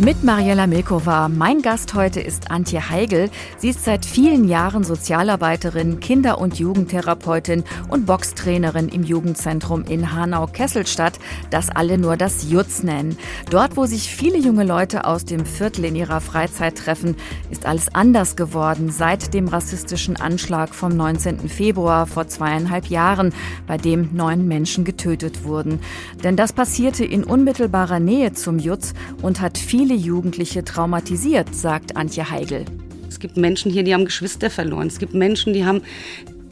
Mit Mariella Milkova. Mein Gast heute ist Antje Heigel. Sie ist seit vielen Jahren Sozialarbeiterin, Kinder- und Jugendtherapeutin und Boxtrainerin im Jugendzentrum in Hanau-Kesselstadt, das alle nur das Jutz nennen. Dort, wo sich viele junge Leute aus dem Viertel in ihrer Freizeit treffen, ist alles anders geworden seit dem rassistischen Anschlag vom 19. Februar vor zweieinhalb Jahren, bei dem neun Menschen getötet wurden. Denn das passierte in unmittelbarer Nähe zum Jutz und hat viele viele Jugendliche traumatisiert, sagt Antje Heigel. Es gibt Menschen hier, die haben Geschwister verloren. Es gibt Menschen, die haben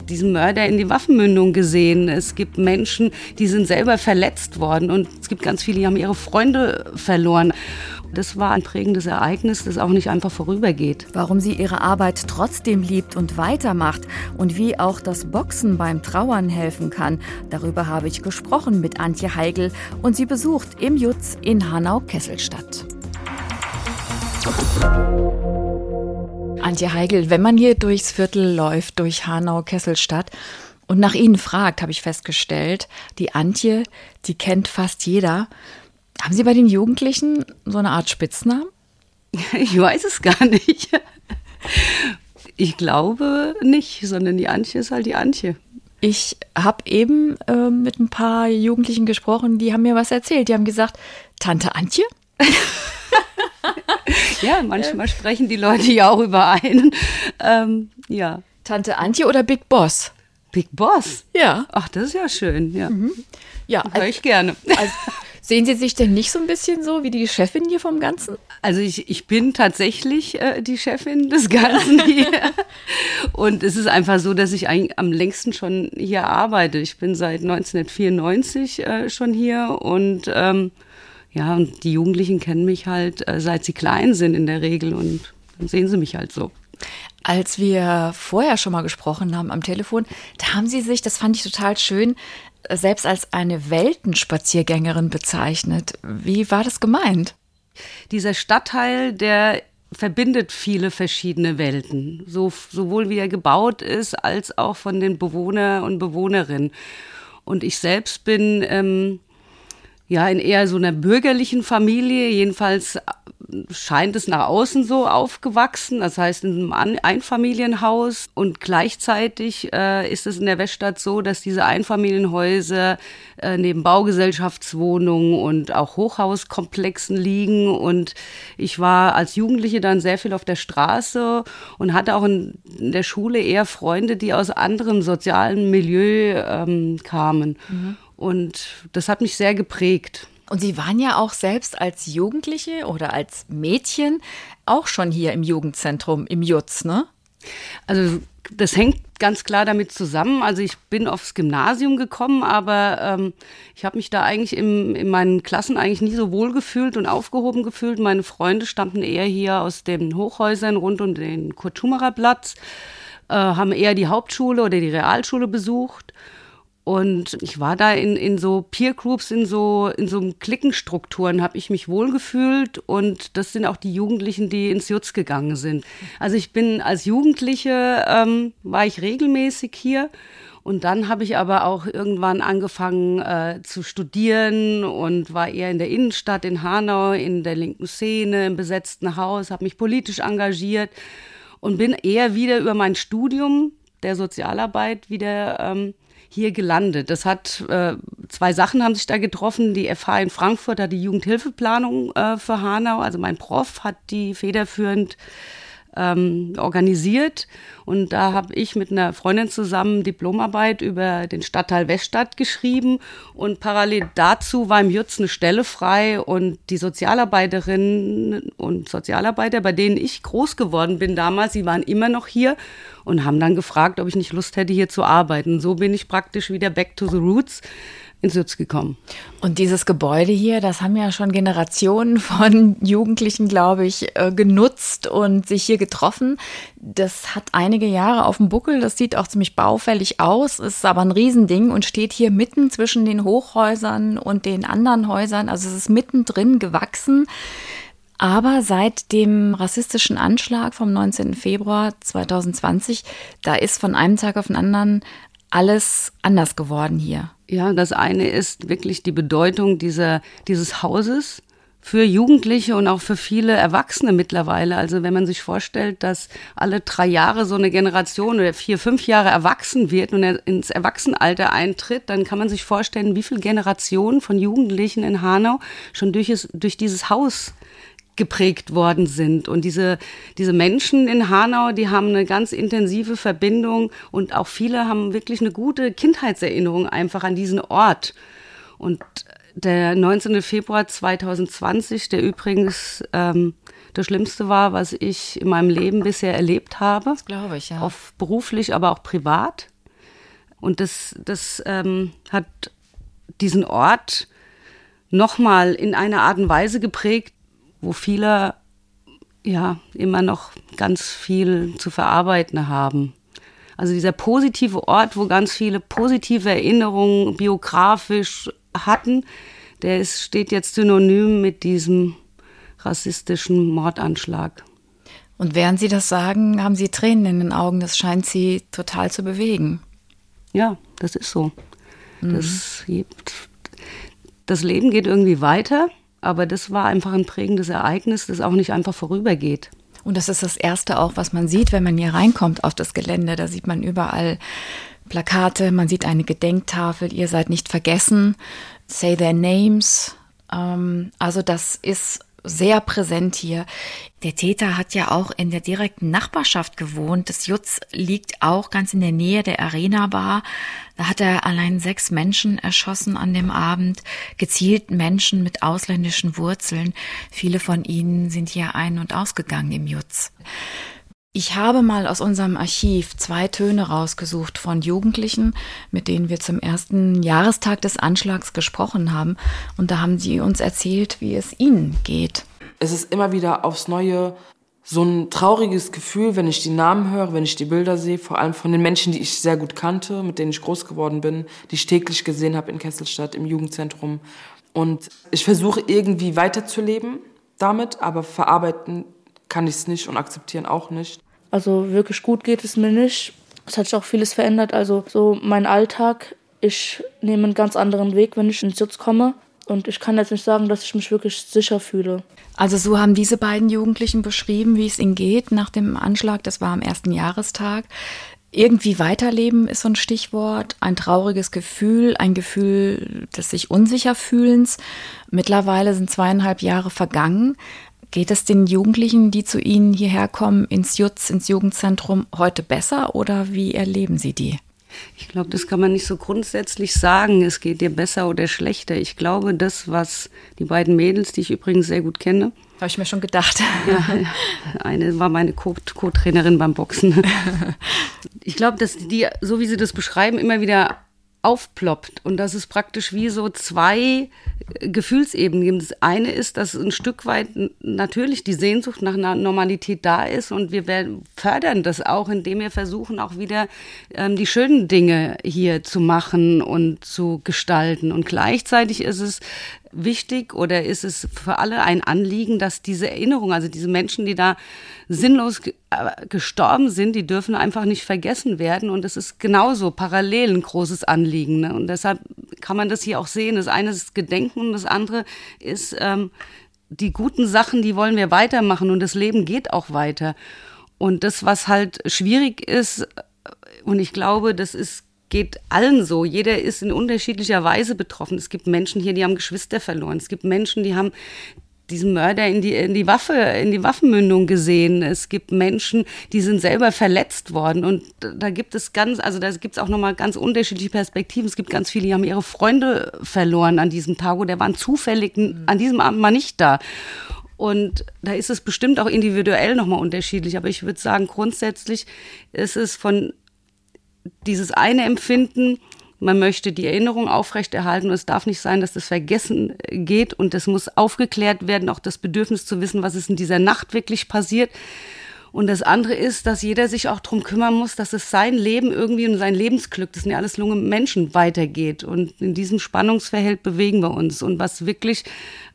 diesen Mörder in die Waffenmündung gesehen. Es gibt Menschen, die sind selber verletzt worden. Und es gibt ganz viele, die haben ihre Freunde verloren. Das war ein prägendes Ereignis, das auch nicht einfach vorübergeht. Warum sie ihre Arbeit trotzdem liebt und weitermacht und wie auch das Boxen beim Trauern helfen kann, darüber habe ich gesprochen mit Antje Heigel und sie besucht im Jutz in Hanau-Kesselstadt. Antje Heigel, wenn man hier durchs Viertel läuft, durch Hanau-Kesselstadt, und nach Ihnen fragt, habe ich festgestellt, die Antje, die kennt fast jeder. Haben Sie bei den Jugendlichen so eine Art Spitznamen? Ich weiß es gar nicht. Ich glaube nicht, sondern die Antje ist halt die Antje. Ich habe eben äh, mit ein paar Jugendlichen gesprochen, die haben mir was erzählt. Die haben gesagt, Tante Antje? ja, manchmal sprechen die Leute ja auch über einen. Ähm, ja. Tante Antje oder Big Boss? Big Boss? Ja. Ach, das ist ja schön. Ja, mhm. ja höre ich gerne. Also, sehen Sie sich denn nicht so ein bisschen so wie die Chefin hier vom Ganzen? Also ich, ich bin tatsächlich äh, die Chefin des Ganzen hier. Und es ist einfach so, dass ich eigentlich am längsten schon hier arbeite. Ich bin seit 1994 äh, schon hier und ähm, ja, und die Jugendlichen kennen mich halt, äh, seit sie klein sind in der Regel und dann sehen sie mich halt so. Als wir vorher schon mal gesprochen haben am Telefon, da haben Sie sich, das fand ich total schön, selbst als eine Weltenspaziergängerin bezeichnet. Wie war das gemeint? Dieser Stadtteil, der verbindet viele verschiedene Welten, so, sowohl wie er gebaut ist, als auch von den Bewohner und Bewohnerinnen. Und ich selbst bin ähm, ja in eher so einer bürgerlichen Familie, jedenfalls scheint es nach außen so aufgewachsen, das heißt in einem Einfamilienhaus und gleichzeitig äh, ist es in der Weststadt so, dass diese Einfamilienhäuser äh, neben Baugesellschaftswohnungen und auch Hochhauskomplexen liegen und ich war als Jugendliche dann sehr viel auf der Straße und hatte auch in, in der Schule eher Freunde, die aus anderem sozialen Milieu ähm, kamen. Mhm. Und das hat mich sehr geprägt. Und Sie waren ja auch selbst als Jugendliche oder als Mädchen auch schon hier im Jugendzentrum im Jutz, ne? Also das hängt ganz klar damit zusammen. Also ich bin aufs Gymnasium gekommen, aber ähm, ich habe mich da eigentlich im, in meinen Klassen eigentlich nie so wohl gefühlt und aufgehoben gefühlt. Meine Freunde stammten eher hier aus den Hochhäusern rund um den Kurt-Schumacher-Platz, äh, haben eher die Hauptschule oder die Realschule besucht. Und ich war da in, in so Peer Groups, in so, in so Klickenstrukturen, habe ich mich wohlgefühlt. Und das sind auch die Jugendlichen, die ins Jutz gegangen sind. Also ich bin als Jugendliche, ähm, war ich regelmäßig hier. Und dann habe ich aber auch irgendwann angefangen äh, zu studieren und war eher in der Innenstadt in Hanau, in der linken Szene, im besetzten Haus, habe mich politisch engagiert und bin eher wieder über mein Studium der Sozialarbeit wieder ähm, hier gelandet. Das hat äh, zwei Sachen haben sich da getroffen. Die FH in Frankfurt hat die Jugendhilfeplanung äh, für Hanau, also mein Prof hat die federführend ähm, organisiert. Und da habe ich mit einer Freundin zusammen Diplomarbeit über den Stadtteil Weststadt geschrieben. Und parallel dazu war im Jutz eine Stelle frei. Und die Sozialarbeiterinnen und Sozialarbeiter, bei denen ich groß geworden bin damals, sie waren immer noch hier und haben dann gefragt, ob ich nicht Lust hätte, hier zu arbeiten. So bin ich praktisch wieder back to the roots ins Sitz gekommen. Und dieses Gebäude hier, das haben ja schon Generationen von Jugendlichen, glaube ich, äh, genutzt und sich hier getroffen. Das hat einige Jahre auf dem Buckel, das sieht auch ziemlich baufällig aus, ist aber ein Riesending und steht hier mitten zwischen den Hochhäusern und den anderen Häusern. Also es ist mittendrin gewachsen. Aber seit dem rassistischen Anschlag vom 19. Februar 2020, da ist von einem Tag auf den anderen alles anders geworden hier. Ja, das eine ist wirklich die Bedeutung dieser, dieses Hauses für Jugendliche und auch für viele Erwachsene mittlerweile. Also wenn man sich vorstellt, dass alle drei Jahre so eine Generation oder vier, fünf Jahre erwachsen wird und ins Erwachsenenalter eintritt, dann kann man sich vorstellen, wie viele Generationen von Jugendlichen in Hanau schon durch, es, durch dieses Haus geprägt worden sind. Und diese, diese Menschen in Hanau, die haben eine ganz intensive Verbindung und auch viele haben wirklich eine gute Kindheitserinnerung einfach an diesen Ort. Und der 19. Februar 2020, der übrigens ähm, das Schlimmste war, was ich in meinem Leben bisher erlebt habe. Das glaube ich, ja. Auf beruflich, aber auch privat. Und das, das ähm, hat diesen Ort nochmal in einer Art und Weise geprägt, wo viele ja immer noch ganz viel zu verarbeiten haben. Also dieser positive Ort, wo ganz viele positive Erinnerungen biografisch hatten, der ist, steht jetzt synonym mit diesem rassistischen Mordanschlag. Und während Sie das sagen, haben Sie Tränen in den Augen. Das scheint Sie total zu bewegen. Ja, das ist so. Mhm. Das, das Leben geht irgendwie weiter, aber das war einfach ein prägendes Ereignis, das auch nicht einfach vorübergeht. Und das ist das Erste auch, was man sieht, wenn man hier reinkommt auf das Gelände. Da sieht man überall Plakate, man sieht eine Gedenktafel, ihr seid nicht vergessen, say their names. Ähm, also das ist sehr präsent hier. Der Täter hat ja auch in der direkten Nachbarschaft gewohnt. Das Jutz liegt auch ganz in der Nähe der Arena Bar. Da hat er allein sechs Menschen erschossen an dem Abend, gezielt Menschen mit ausländischen Wurzeln. Viele von ihnen sind hier ein- und ausgegangen im Jutz. Ich habe mal aus unserem Archiv zwei Töne rausgesucht von Jugendlichen, mit denen wir zum ersten Jahrestag des Anschlags gesprochen haben. Und da haben sie uns erzählt, wie es ihnen geht. Es ist immer wieder aufs Neue so ein trauriges Gefühl, wenn ich die Namen höre, wenn ich die Bilder sehe, vor allem von den Menschen, die ich sehr gut kannte, mit denen ich groß geworden bin, die ich täglich gesehen habe in Kesselstadt im Jugendzentrum. Und ich versuche irgendwie weiterzuleben damit, aber verarbeiten kann ich es nicht und akzeptieren auch nicht. Also wirklich gut geht es mir nicht. Es hat sich auch vieles verändert. Also so mein Alltag, ich nehme einen ganz anderen Weg, wenn ich ins Sitz komme. Und ich kann jetzt nicht sagen, dass ich mich wirklich sicher fühle. Also so haben diese beiden Jugendlichen beschrieben, wie es ihnen geht nach dem Anschlag. Das war am ersten Jahrestag. Irgendwie weiterleben ist so ein Stichwort, ein trauriges Gefühl, ein Gefühl des sich unsicher fühlens. Mittlerweile sind zweieinhalb Jahre vergangen. Geht es den Jugendlichen, die zu Ihnen hierher kommen, ins Jutz, ins Jugendzentrum, heute besser oder wie erleben Sie die? Ich glaube, das kann man nicht so grundsätzlich sagen, es geht dir besser oder schlechter. Ich glaube, das, was die beiden Mädels, die ich übrigens sehr gut kenne, habe ich mir schon gedacht. Ja, eine war meine Co-Trainerin beim Boxen. Ich glaube, dass die, so wie sie das beschreiben, immer wieder aufploppt und dass es praktisch wie so zwei Gefühlsebenen gibt. Das eine ist, dass ein Stück weit natürlich die Sehnsucht nach einer Normalität da ist und wir werden, fördern das auch, indem wir versuchen, auch wieder ähm, die schönen Dinge hier zu machen und zu gestalten. Und gleichzeitig ist es wichtig oder ist es für alle ein Anliegen, dass diese Erinnerung, also diese Menschen, die da sinnlos äh, gestorben sind, die dürfen einfach nicht vergessen werden. Und es ist genauso parallel ein großes Anliegen. Ne? Und deshalb kann man das hier auch sehen. Das eine ist Gedenken und das andere ist ähm, die guten Sachen, die wollen wir weitermachen und das Leben geht auch weiter. Und das, was halt schwierig ist, und ich glaube, das ist geht allen so. Jeder ist in unterschiedlicher Weise betroffen. Es gibt Menschen hier, die haben Geschwister verloren. Es gibt Menschen, die haben diesen Mörder in die, in die Waffe, in die Waffenmündung gesehen. Es gibt Menschen, die sind selber verletzt worden. Und da gibt es ganz, also da gibt es auch nochmal ganz unterschiedliche Perspektiven. Es gibt ganz viele, die haben ihre Freunde verloren an diesem Tag oder waren zufällig an diesem Abend mal nicht da. Und da ist es bestimmt auch individuell nochmal unterschiedlich. Aber ich würde sagen, grundsätzlich ist es von dieses eine Empfinden, man möchte die Erinnerung aufrechterhalten und es darf nicht sein, dass das vergessen geht und es muss aufgeklärt werden, auch das Bedürfnis zu wissen, was ist in dieser Nacht wirklich passiert. Und das andere ist, dass jeder sich auch darum kümmern muss, dass es sein Leben irgendwie und sein Lebensglück, das sind ja alles junge Menschen, weitergeht. Und in diesem Spannungsverhältnis bewegen wir uns. Und was wirklich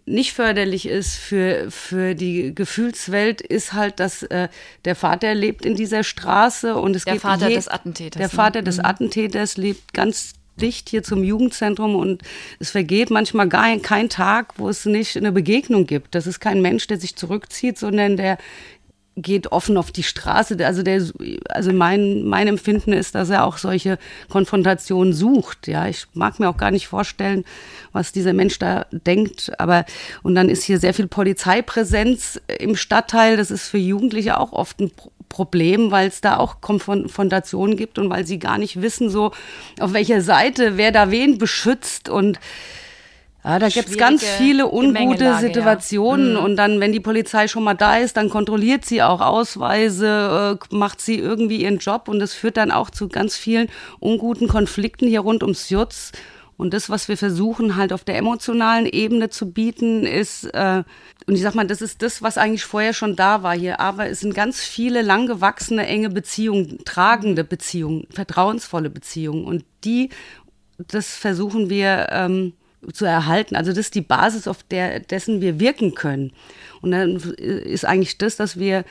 nicht förderlich ist für, für die Gefühlswelt, ist halt, dass äh, der Vater lebt in dieser Straße und es der geht Vater des Attentäters. Der ne? Vater des mhm. Attentäters lebt ganz dicht hier zum Jugendzentrum und es vergeht manchmal gar kein Tag, wo es nicht eine Begegnung gibt. Das ist kein Mensch, der sich zurückzieht, sondern der geht offen auf die Straße. Also der, also mein, mein Empfinden ist, dass er auch solche Konfrontationen sucht. Ja, ich mag mir auch gar nicht vorstellen, was dieser Mensch da denkt. Aber, und dann ist hier sehr viel Polizeipräsenz im Stadtteil. Das ist für Jugendliche auch oft ein Problem, weil es da auch Konfrontationen gibt und weil sie gar nicht wissen, so auf welcher Seite, wer da wen beschützt und ja, da gibt's ganz viele ungute Situationen. Ja. Mhm. Und dann, wenn die Polizei schon mal da ist, dann kontrolliert sie auch Ausweise, äh, macht sie irgendwie ihren Job. Und das führt dann auch zu ganz vielen unguten Konflikten hier rund ums Jutz. Und das, was wir versuchen, halt auf der emotionalen Ebene zu bieten, ist, äh, und ich sag mal, das ist das, was eigentlich vorher schon da war hier. Aber es sind ganz viele langgewachsene, enge Beziehungen, tragende Beziehungen, vertrauensvolle Beziehungen. Und die, das versuchen wir, ähm, zu erhalten. Also das ist die Basis, auf der dessen wir wirken können. Und dann ist eigentlich das, dass wir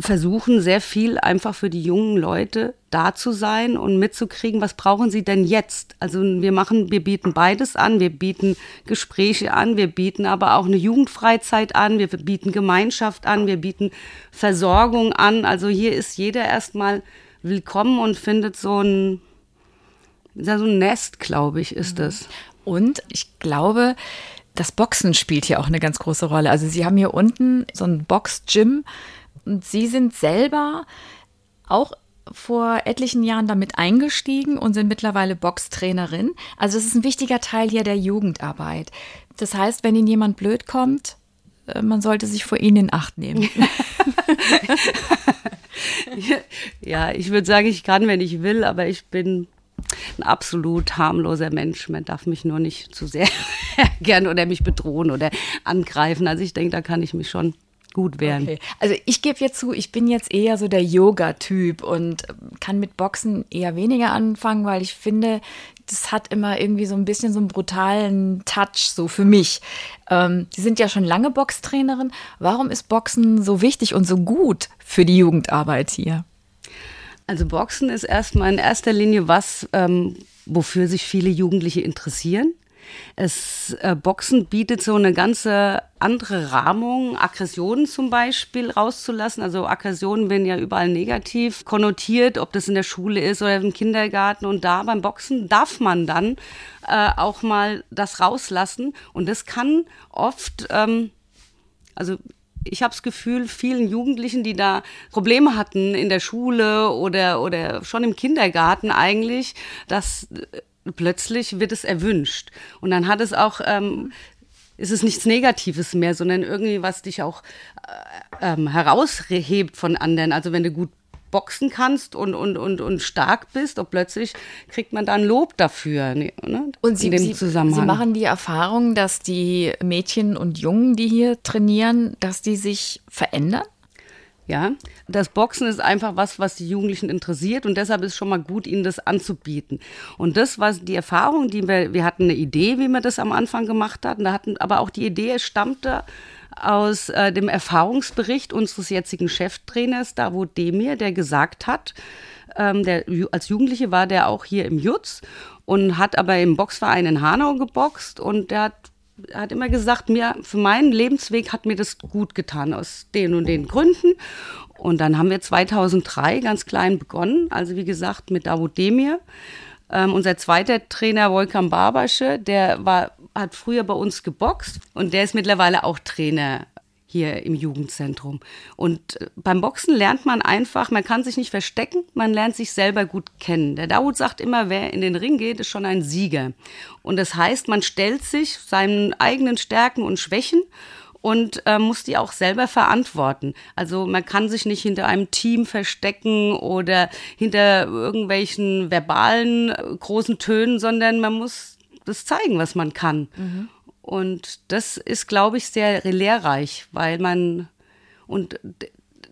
versuchen, sehr viel einfach für die jungen Leute da zu sein und mitzukriegen, was brauchen sie denn jetzt? Also wir machen, wir bieten beides an. Wir bieten Gespräche an, wir bieten aber auch eine Jugendfreizeit an, wir bieten Gemeinschaft an, wir bieten Versorgung an. Also hier ist jeder erstmal willkommen und findet so ein, so ein Nest, glaube ich, ist mhm. es. Und ich glaube, das Boxen spielt hier auch eine ganz große Rolle. Also Sie haben hier unten so ein Box-Gym und Sie sind selber auch vor etlichen Jahren damit eingestiegen und sind mittlerweile Boxtrainerin. Also es ist ein wichtiger Teil hier der Jugendarbeit. Das heißt, wenn Ihnen jemand blöd kommt, äh, man sollte sich vor Ihnen in Acht nehmen. ja, ich würde sagen, ich kann, wenn ich will, aber ich bin ein absolut harmloser Mensch. Man darf mich nur nicht zu sehr gern oder mich bedrohen oder angreifen. Also ich denke, da kann ich mich schon gut wehren. Okay. Also ich gebe jetzt zu, ich bin jetzt eher so der Yoga-Typ und kann mit Boxen eher weniger anfangen, weil ich finde, das hat immer irgendwie so ein bisschen so einen brutalen Touch, so für mich. Ähm, Sie sind ja schon lange Boxtrainerin. Warum ist Boxen so wichtig und so gut für die Jugendarbeit hier? Also Boxen ist erstmal in erster Linie was, ähm, wofür sich viele Jugendliche interessieren. Es, äh, Boxen bietet so eine ganze andere Rahmung, Aggressionen zum Beispiel rauszulassen. Also Aggressionen werden ja überall negativ konnotiert, ob das in der Schule ist oder im Kindergarten. Und da beim Boxen darf man dann äh, auch mal das rauslassen. Und das kann oft, ähm, also ich habe das Gefühl, vielen Jugendlichen, die da Probleme hatten in der Schule oder, oder schon im Kindergarten eigentlich, dass äh, plötzlich wird es erwünscht. Und dann hat es auch, ähm, ist es nichts Negatives mehr, sondern irgendwie, was dich auch äh, ähm, heraushebt von anderen. Also wenn du gut boxen kannst und, und, und, und stark bist und plötzlich kriegt man dann Lob dafür. Ne? Und Sie, Sie, Sie machen die Erfahrung, dass die Mädchen und Jungen, die hier trainieren, dass die sich verändern? Ja, das Boxen ist einfach was, was die Jugendlichen interessiert und deshalb ist schon mal gut, ihnen das anzubieten. Und das war die Erfahrung, die wir, wir hatten eine Idee, wie wir das am Anfang gemacht hatten, da hatten aber auch die Idee stammte aus äh, dem Erfahrungsbericht unseres jetzigen Cheftrainers Davut Demir, der gesagt hat, ähm, der, als Jugendliche war der auch hier im Jutz und hat aber im Boxverein in Hanau geboxt und der hat hat immer gesagt, mir für meinen Lebensweg hat mir das gut getan aus den und den Gründen. Und dann haben wir 2003 ganz klein begonnen, also wie gesagt mit Davut Demir. Ähm, unser zweiter Trainer Wolkan Barbasche, der war hat früher bei uns geboxt und der ist mittlerweile auch Trainer hier im Jugendzentrum. Und äh, beim Boxen lernt man einfach, man kann sich nicht verstecken, man lernt sich selber gut kennen. Der Dawood sagt immer, wer in den Ring geht, ist schon ein Sieger. Und das heißt, man stellt sich seinen eigenen Stärken und Schwächen und äh, muss die auch selber verantworten. Also man kann sich nicht hinter einem Team verstecken oder hinter irgendwelchen verbalen äh, großen Tönen, sondern man muss das zeigen, was man kann. Mhm. Und das ist, glaube ich, sehr lehrreich, weil man, und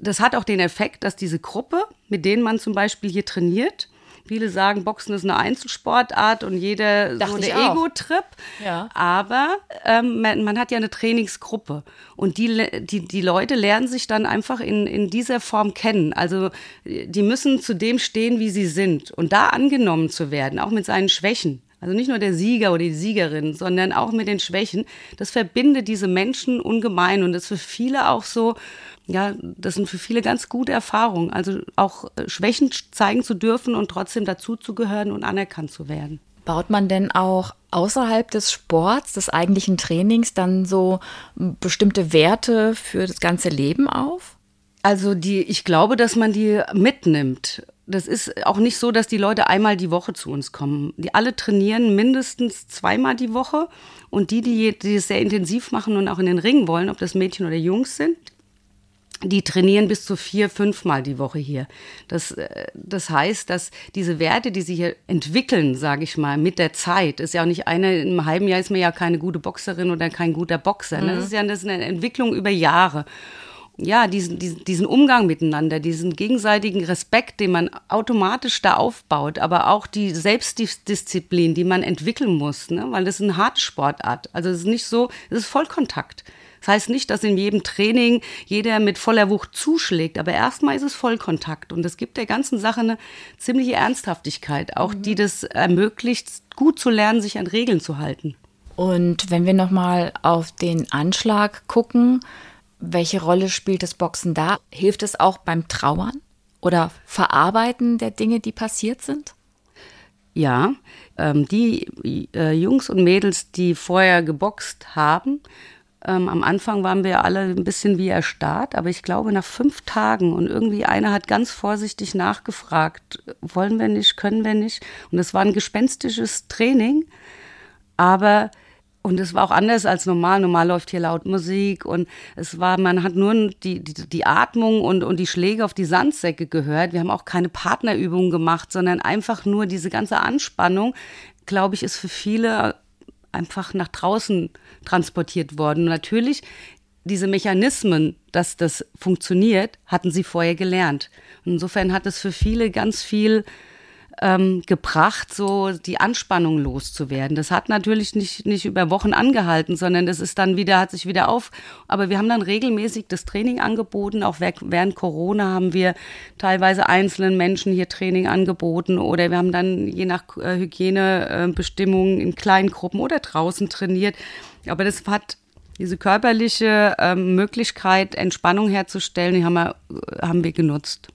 das hat auch den Effekt, dass diese Gruppe, mit denen man zum Beispiel hier trainiert, Viele sagen, Boxen ist eine Einzelsportart und jeder Dachte so der auch. Ego-Trip. Ja. Aber ähm, man, man hat ja eine Trainingsgruppe und die, die, die Leute lernen sich dann einfach in, in dieser Form kennen. Also die müssen zu dem stehen, wie sie sind und da angenommen zu werden, auch mit seinen Schwächen. Also nicht nur der Sieger oder die Siegerin, sondern auch mit den Schwächen. Das verbindet diese Menschen ungemein und das ist für viele auch so, ja, das sind für viele ganz gute Erfahrungen. Also auch äh, Schwächen zeigen zu dürfen und trotzdem dazuzugehören und anerkannt zu werden. Baut man denn auch außerhalb des Sports, des eigentlichen Trainings, dann so bestimmte Werte für das ganze Leben auf? Also die, ich glaube, dass man die mitnimmt. Das ist auch nicht so, dass die Leute einmal die Woche zu uns kommen. Die alle trainieren mindestens zweimal die Woche. Und die, die, die es sehr intensiv machen und auch in den Ring wollen, ob das Mädchen oder Jungs sind, die trainieren bis zu vier, fünfmal die Woche hier. Das, äh, das heißt, dass diese Werte, die sie hier entwickeln, sage ich mal, mit der Zeit, ist ja auch nicht eine, im halben Jahr ist man ja keine gute Boxerin oder kein guter Boxer. Ne? Das ist ja das ist eine Entwicklung über Jahre. Ja, diesen, diesen, diesen Umgang miteinander, diesen gegenseitigen Respekt, den man automatisch da aufbaut, aber auch die Selbstdisziplin, die man entwickeln muss, ne? weil das ist eine harte Sportart. Also es ist nicht so, es ist Vollkontakt. Das heißt nicht, dass in jedem Training jeder mit voller Wucht zuschlägt, aber erstmal ist es Vollkontakt und es gibt der ganzen Sache eine ziemliche Ernsthaftigkeit, auch die das ermöglicht, gut zu lernen, sich an Regeln zu halten. Und wenn wir nochmal auf den Anschlag gucken, welche Rolle spielt das Boxen da? Hilft es auch beim Trauern oder Verarbeiten der Dinge, die passiert sind? Ja, ähm, die äh, Jungs und Mädels, die vorher geboxt haben, ähm, am Anfang waren wir alle ein bisschen wie erstarrt, aber ich glaube nach fünf Tagen und irgendwie einer hat ganz vorsichtig nachgefragt, wollen wir nicht, können wir nicht. Und es war ein gespenstisches Training, aber und es war auch anders als normal. Normal läuft hier laut Musik und es war, man hat nur die, die, die Atmung und, und die Schläge auf die Sandsäcke gehört. Wir haben auch keine Partnerübungen gemacht, sondern einfach nur diese ganze Anspannung, glaube ich, ist für viele einfach nach draußen transportiert worden. Und natürlich diese Mechanismen, dass das funktioniert, hatten sie vorher gelernt. Insofern hat es für viele ganz viel ähm, gebracht, so die Anspannung loszuwerden. Das hat natürlich nicht, nicht über Wochen angehalten, sondern das ist dann wieder, hat sich wieder auf. Aber wir haben dann regelmäßig das Training angeboten. Auch während Corona haben wir teilweise einzelnen Menschen hier Training angeboten oder wir haben dann je nach äh, Hygienebestimmungen in kleinen Gruppen oder draußen trainiert. Aber das hat diese körperliche ähm, Möglichkeit, Entspannung herzustellen, die haben wir, haben wir genutzt.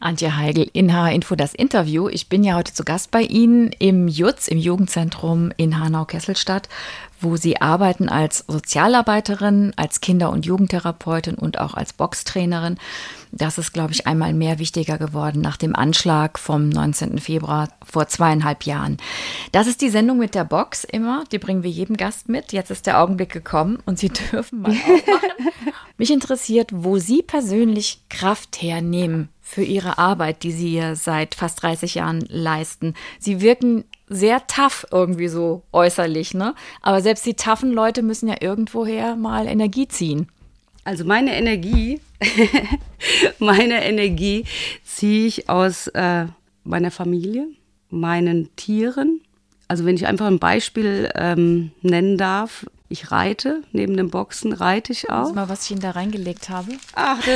Antje Heigl in HR Info das Interview. Ich bin ja heute zu Gast bei Ihnen im JUTZ, im Jugendzentrum in Hanau-Kesselstadt, wo Sie arbeiten als Sozialarbeiterin, als Kinder- und Jugendtherapeutin und auch als Boxtrainerin. Das ist, glaube ich, einmal mehr wichtiger geworden nach dem Anschlag vom 19. Februar vor zweieinhalb Jahren. Das ist die Sendung mit der Box immer. Die bringen wir jedem Gast mit. Jetzt ist der Augenblick gekommen und Sie dürfen mal aufmachen. Mich interessiert, wo Sie persönlich Kraft hernehmen für Ihre Arbeit, die Sie hier seit fast 30 Jahren leisten. Sie wirken sehr tough irgendwie so äußerlich, ne? Aber selbst die toughen Leute müssen ja irgendwoher mal Energie ziehen. Also meine Energie, meine Energie ziehe ich aus äh, meiner Familie, meinen Tieren. Also wenn ich einfach ein Beispiel ähm, nennen darf, ich reite, neben dem Boxen reite ich auch. Mal, was ich Ihnen da reingelegt habe. Ach,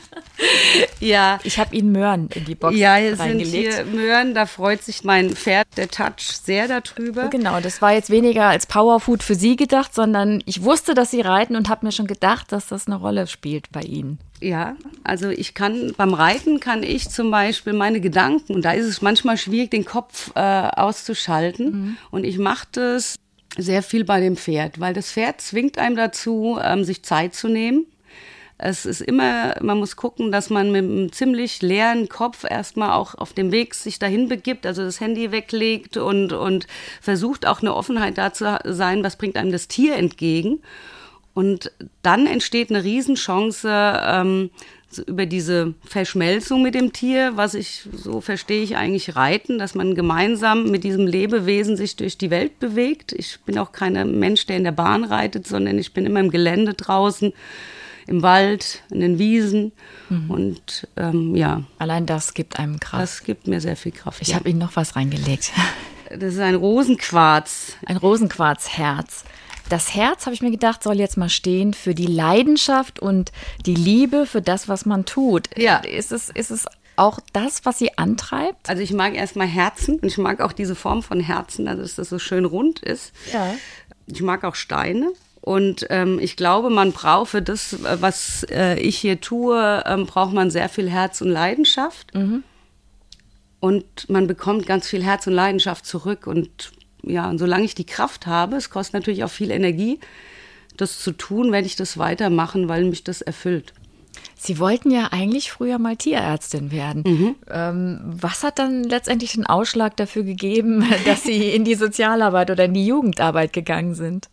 ja. Ich habe Ihnen Möhren in die Box ja, hier reingelegt. sind hier Möhren, da freut sich mein Pferd, der Touch, sehr darüber. Genau, das war jetzt weniger als Powerfood für Sie gedacht, sondern ich wusste, dass Sie reiten und habe mir schon gedacht, dass das eine Rolle spielt bei Ihnen. Ja, also ich kann beim Reiten kann ich zum Beispiel meine Gedanken, und da ist es manchmal schwierig, den Kopf äh, auszuschalten. Mhm. Und ich mache das sehr viel bei dem Pferd, weil das Pferd zwingt einem dazu, ähm, sich Zeit zu nehmen. Es ist immer, man muss gucken, dass man mit einem ziemlich leeren Kopf erstmal auch auf dem Weg sich dahin begibt, also das Handy weglegt und, und versucht auch eine Offenheit da zu sein, was bringt einem das Tier entgegen. Und dann entsteht eine Riesenchance ähm, über diese Verschmelzung mit dem Tier, was ich, so verstehe ich eigentlich Reiten, dass man gemeinsam mit diesem Lebewesen sich durch die Welt bewegt. Ich bin auch kein Mensch, der in der Bahn reitet, sondern ich bin immer im Gelände draußen im Wald, in den Wiesen. Mhm. Und ähm, ja. Allein das gibt einem Kraft. Das gibt mir sehr viel Kraft. Ich ja. habe Ihnen noch was reingelegt. Das ist ein Rosenquarz. Ein Rosenquarzherz. Das Herz, habe ich mir gedacht, soll jetzt mal stehen für die Leidenschaft und die Liebe für das, was man tut. Ja. Ist es, ist es auch das, was sie antreibt? Also ich mag erstmal Herzen und ich mag auch diese Form von Herzen, also dass das so schön rund ist. Ja. Ich mag auch Steine. Und ähm, ich glaube, man braucht für das, was äh, ich hier tue, ähm, braucht man sehr viel Herz und Leidenschaft. Mhm. Und man bekommt ganz viel Herz und Leidenschaft zurück. Und ja, und solange ich die Kraft habe, es kostet natürlich auch viel Energie, das zu tun, werde ich das weitermachen, weil mich das erfüllt. Sie wollten ja eigentlich früher mal Tierärztin werden. Mhm. Ähm, was hat dann letztendlich den Ausschlag dafür gegeben, dass Sie in die Sozialarbeit oder in die Jugendarbeit gegangen sind?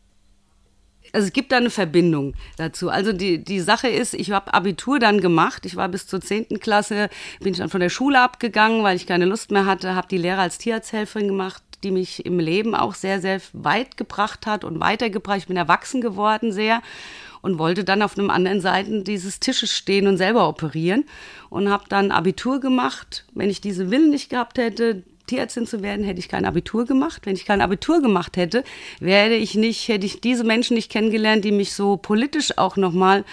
Also es gibt da eine Verbindung dazu. Also die, die Sache ist, ich habe Abitur dann gemacht. Ich war bis zur 10. Klasse, bin dann von der Schule abgegangen, weil ich keine Lust mehr hatte, habe die Lehre als Tierarzthelferin gemacht, die mich im Leben auch sehr, sehr weit gebracht hat und weitergebracht. Ich bin erwachsen geworden sehr und wollte dann auf einem anderen Seiten dieses Tisches stehen und selber operieren und habe dann Abitur gemacht. Wenn ich diese Willen nicht gehabt hätte, Tierärztin zu werden, hätte ich kein Abitur gemacht. Wenn ich kein Abitur gemacht hätte, wäre ich nicht, hätte ich diese Menschen nicht kennengelernt, die mich so politisch auch nochmal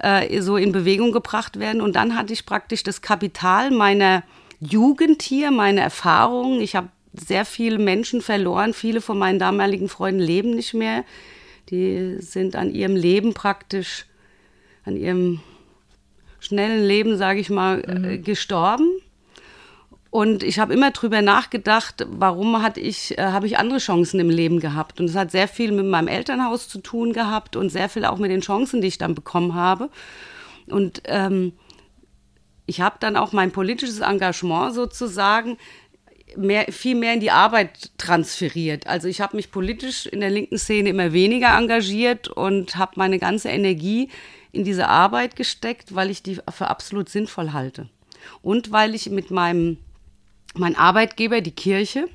äh, so in Bewegung gebracht werden. Und dann hatte ich praktisch das Kapital meiner Jugend hier, meine Erfahrungen. Ich habe sehr viele Menschen verloren. Viele von meinen damaligen Freunden leben nicht mehr. Die sind an ihrem Leben praktisch, an ihrem schnellen Leben, sage ich mal, äh, mhm. gestorben. Und ich habe immer drüber nachgedacht, warum hatte ich, äh, habe ich andere Chancen im Leben gehabt. Und es hat sehr viel mit meinem Elternhaus zu tun gehabt und sehr viel auch mit den Chancen, die ich dann bekommen habe. Und ähm, ich habe dann auch mein politisches Engagement sozusagen mehr, viel mehr in die Arbeit transferiert. Also ich habe mich politisch in der linken Szene immer weniger engagiert und habe meine ganze Energie in diese Arbeit gesteckt, weil ich die für absolut sinnvoll halte. Und weil ich mit meinem mein Arbeitgeber, die Kirche,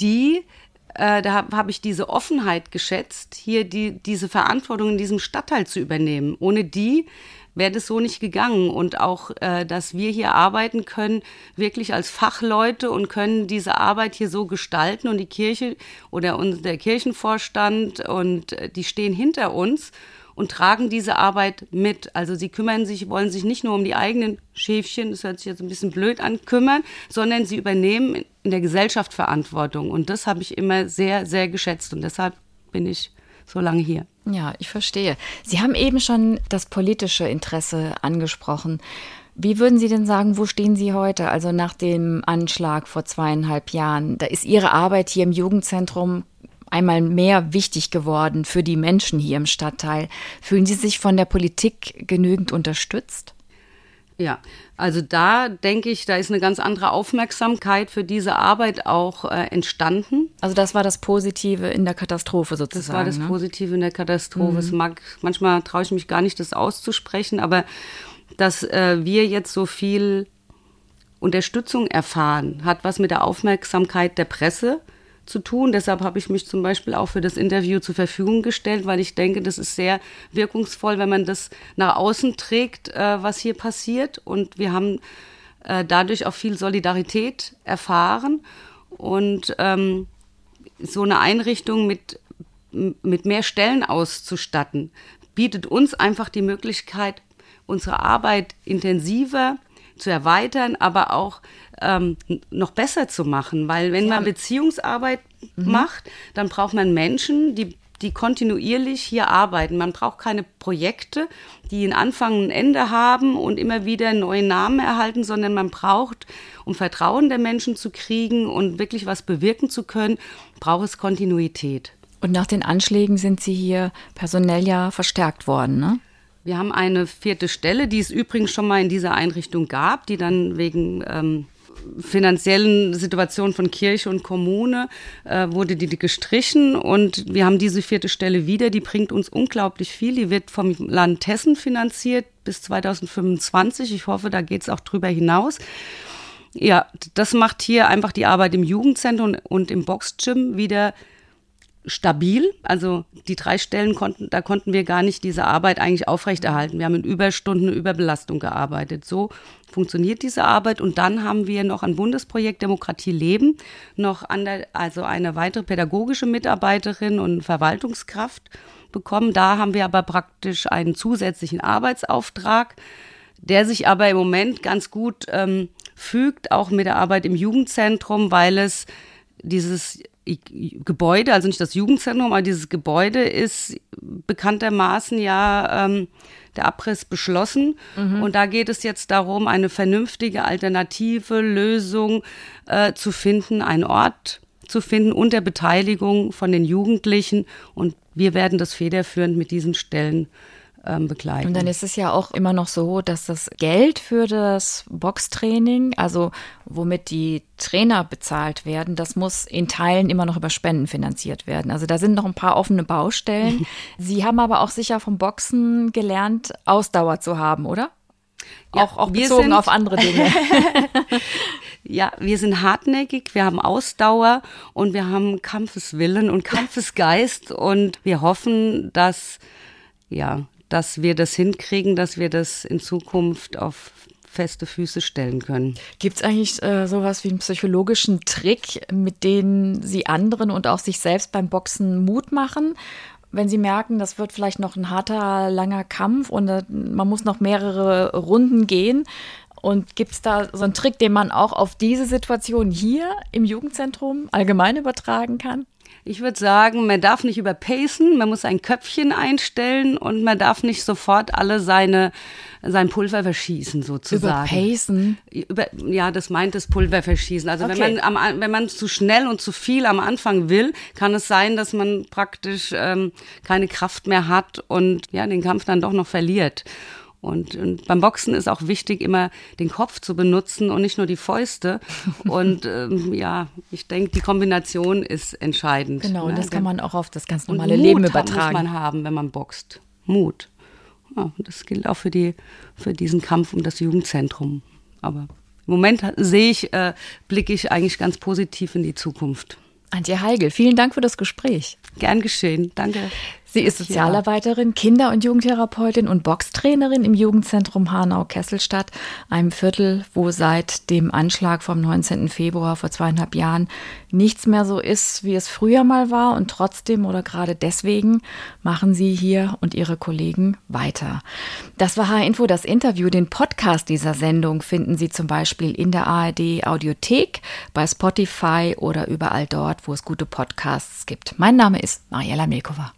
die, äh, da habe hab ich diese Offenheit geschätzt, hier die, diese Verantwortung in diesem Stadtteil zu übernehmen. Ohne die wäre das so nicht gegangen. Und auch, äh, dass wir hier arbeiten können, wirklich als Fachleute und können diese Arbeit hier so gestalten. Und die Kirche oder der Kirchenvorstand und äh, die stehen hinter uns und tragen diese Arbeit mit. Also sie kümmern sich, wollen sich nicht nur um die eigenen Schäfchen, das hört sich jetzt ein bisschen blöd an, kümmern, sondern sie übernehmen in der Gesellschaft Verantwortung. Und das habe ich immer sehr, sehr geschätzt und deshalb bin ich so lange hier. Ja, ich verstehe. Sie haben eben schon das politische Interesse angesprochen. Wie würden Sie denn sagen, wo stehen Sie heute? Also nach dem Anschlag vor zweieinhalb Jahren, da ist Ihre Arbeit hier im Jugendzentrum einmal mehr wichtig geworden für die Menschen hier im Stadtteil. Fühlen Sie sich von der Politik genügend unterstützt? Ja, also da denke ich, da ist eine ganz andere Aufmerksamkeit für diese Arbeit auch äh, entstanden. Also das war das Positive in der Katastrophe sozusagen. Das war das ne? Positive in der Katastrophe. Mhm. Es mag, manchmal traue ich mich gar nicht, das auszusprechen, aber dass äh, wir jetzt so viel Unterstützung erfahren, hat was mit der Aufmerksamkeit der Presse zu tun. Deshalb habe ich mich zum Beispiel auch für das Interview zur Verfügung gestellt, weil ich denke, das ist sehr wirkungsvoll, wenn man das nach außen trägt, äh, was hier passiert. Und wir haben äh, dadurch auch viel Solidarität erfahren. Und ähm, so eine Einrichtung mit, mit mehr Stellen auszustatten, bietet uns einfach die Möglichkeit, unsere Arbeit intensiver zu erweitern, aber auch ähm, noch besser zu machen. Weil wenn ja. man Beziehungsarbeit mhm. macht, dann braucht man Menschen, die die kontinuierlich hier arbeiten. Man braucht keine Projekte, die einen Anfang und ein Ende haben und immer wieder neue Namen erhalten, sondern man braucht, um Vertrauen der Menschen zu kriegen und wirklich was bewirken zu können, braucht es Kontinuität. Und nach den Anschlägen sind Sie hier personell ja verstärkt worden, ne? Wir haben eine vierte Stelle, die es übrigens schon mal in dieser Einrichtung gab, die dann wegen ähm, finanziellen Situation von Kirche und Kommune äh, wurde die gestrichen und wir haben diese vierte Stelle wieder. Die bringt uns unglaublich viel. Die wird vom Land Hessen finanziert bis 2025. Ich hoffe, da geht es auch drüber hinaus. Ja, das macht hier einfach die Arbeit im Jugendzentrum und im Boxgym wieder stabil. Also die drei Stellen konnten, da konnten wir gar nicht diese Arbeit eigentlich aufrechterhalten. Wir haben in Überstunden, Überbelastung gearbeitet. So funktioniert diese Arbeit. Und dann haben wir noch ein Bundesprojekt Demokratie leben, noch der, also eine weitere pädagogische Mitarbeiterin und Verwaltungskraft bekommen. Da haben wir aber praktisch einen zusätzlichen Arbeitsauftrag, der sich aber im Moment ganz gut ähm, fügt, auch mit der Arbeit im Jugendzentrum, weil es dieses Gebäude, also nicht das Jugendzentrum, aber dieses Gebäude ist bekanntermaßen ja ähm, der Abriss beschlossen. Mhm. Und da geht es jetzt darum, eine vernünftige alternative Lösung äh, zu finden, einen Ort zu finden unter Beteiligung von den Jugendlichen. Und wir werden das federführend mit diesen Stellen ähm, begleiten. Und dann ist es ja auch immer noch so, dass das Geld für das Boxtraining, also womit die Trainer bezahlt werden, das muss in Teilen immer noch über Spenden finanziert werden. Also da sind noch ein paar offene Baustellen. Sie haben aber auch sicher vom Boxen gelernt, Ausdauer zu haben, oder? Ja, auch, auch bezogen sind, auf andere Dinge. ja, wir sind hartnäckig, wir haben Ausdauer und wir haben Kampfeswillen und Kampfesgeist und wir hoffen, dass ja, dass wir das hinkriegen, dass wir das in Zukunft auf feste Füße stellen können. Gibt es eigentlich äh, sowas wie einen psychologischen Trick, mit dem Sie anderen und auch sich selbst beim Boxen Mut machen? Wenn Sie merken, das wird vielleicht noch ein harter, langer Kampf und äh, man muss noch mehrere Runden gehen. Und gibt es da so einen Trick, den man auch auf diese Situation hier im Jugendzentrum allgemein übertragen kann? Ich würde sagen, man darf nicht überpacen, man muss ein Köpfchen einstellen und man darf nicht sofort alle seine sein Pulver verschießen sozusagen. Überpacen? Über, ja, das meint das Pulver verschießen. Also okay. wenn man am, wenn man zu schnell und zu viel am Anfang will, kann es sein, dass man praktisch ähm, keine Kraft mehr hat und ja den Kampf dann doch noch verliert. Und, und, beim Boxen ist auch wichtig, immer den Kopf zu benutzen und nicht nur die Fäuste. Und ähm, ja, ich denke, die Kombination ist entscheidend. Genau, ne? und das kann man auch auf das ganz normale und Leben Mut übertragen. muss man haben, wenn man boxt. Mut. Ja, das gilt auch für, die, für diesen Kampf um das Jugendzentrum. Aber im Moment sehe ich, äh, blicke ich eigentlich ganz positiv in die Zukunft. Antje Heigel, vielen Dank für das Gespräch. Gern geschehen, danke. Sie ist Sozialarbeiterin, Kinder- und Jugendtherapeutin und Boxtrainerin im Jugendzentrum Hanau-Kesselstadt, einem Viertel, wo seit dem Anschlag vom 19. Februar vor zweieinhalb Jahren nichts mehr so ist, wie es früher mal war. Und trotzdem oder gerade deswegen machen sie hier und ihre Kollegen weiter. Das war H-Info, das Interview. Den Podcast dieser Sendung finden Sie zum Beispiel in der ARD Audiothek, bei Spotify oder überall dort, wo es gute Podcasts gibt. Mein Name ist Mariella Milkova.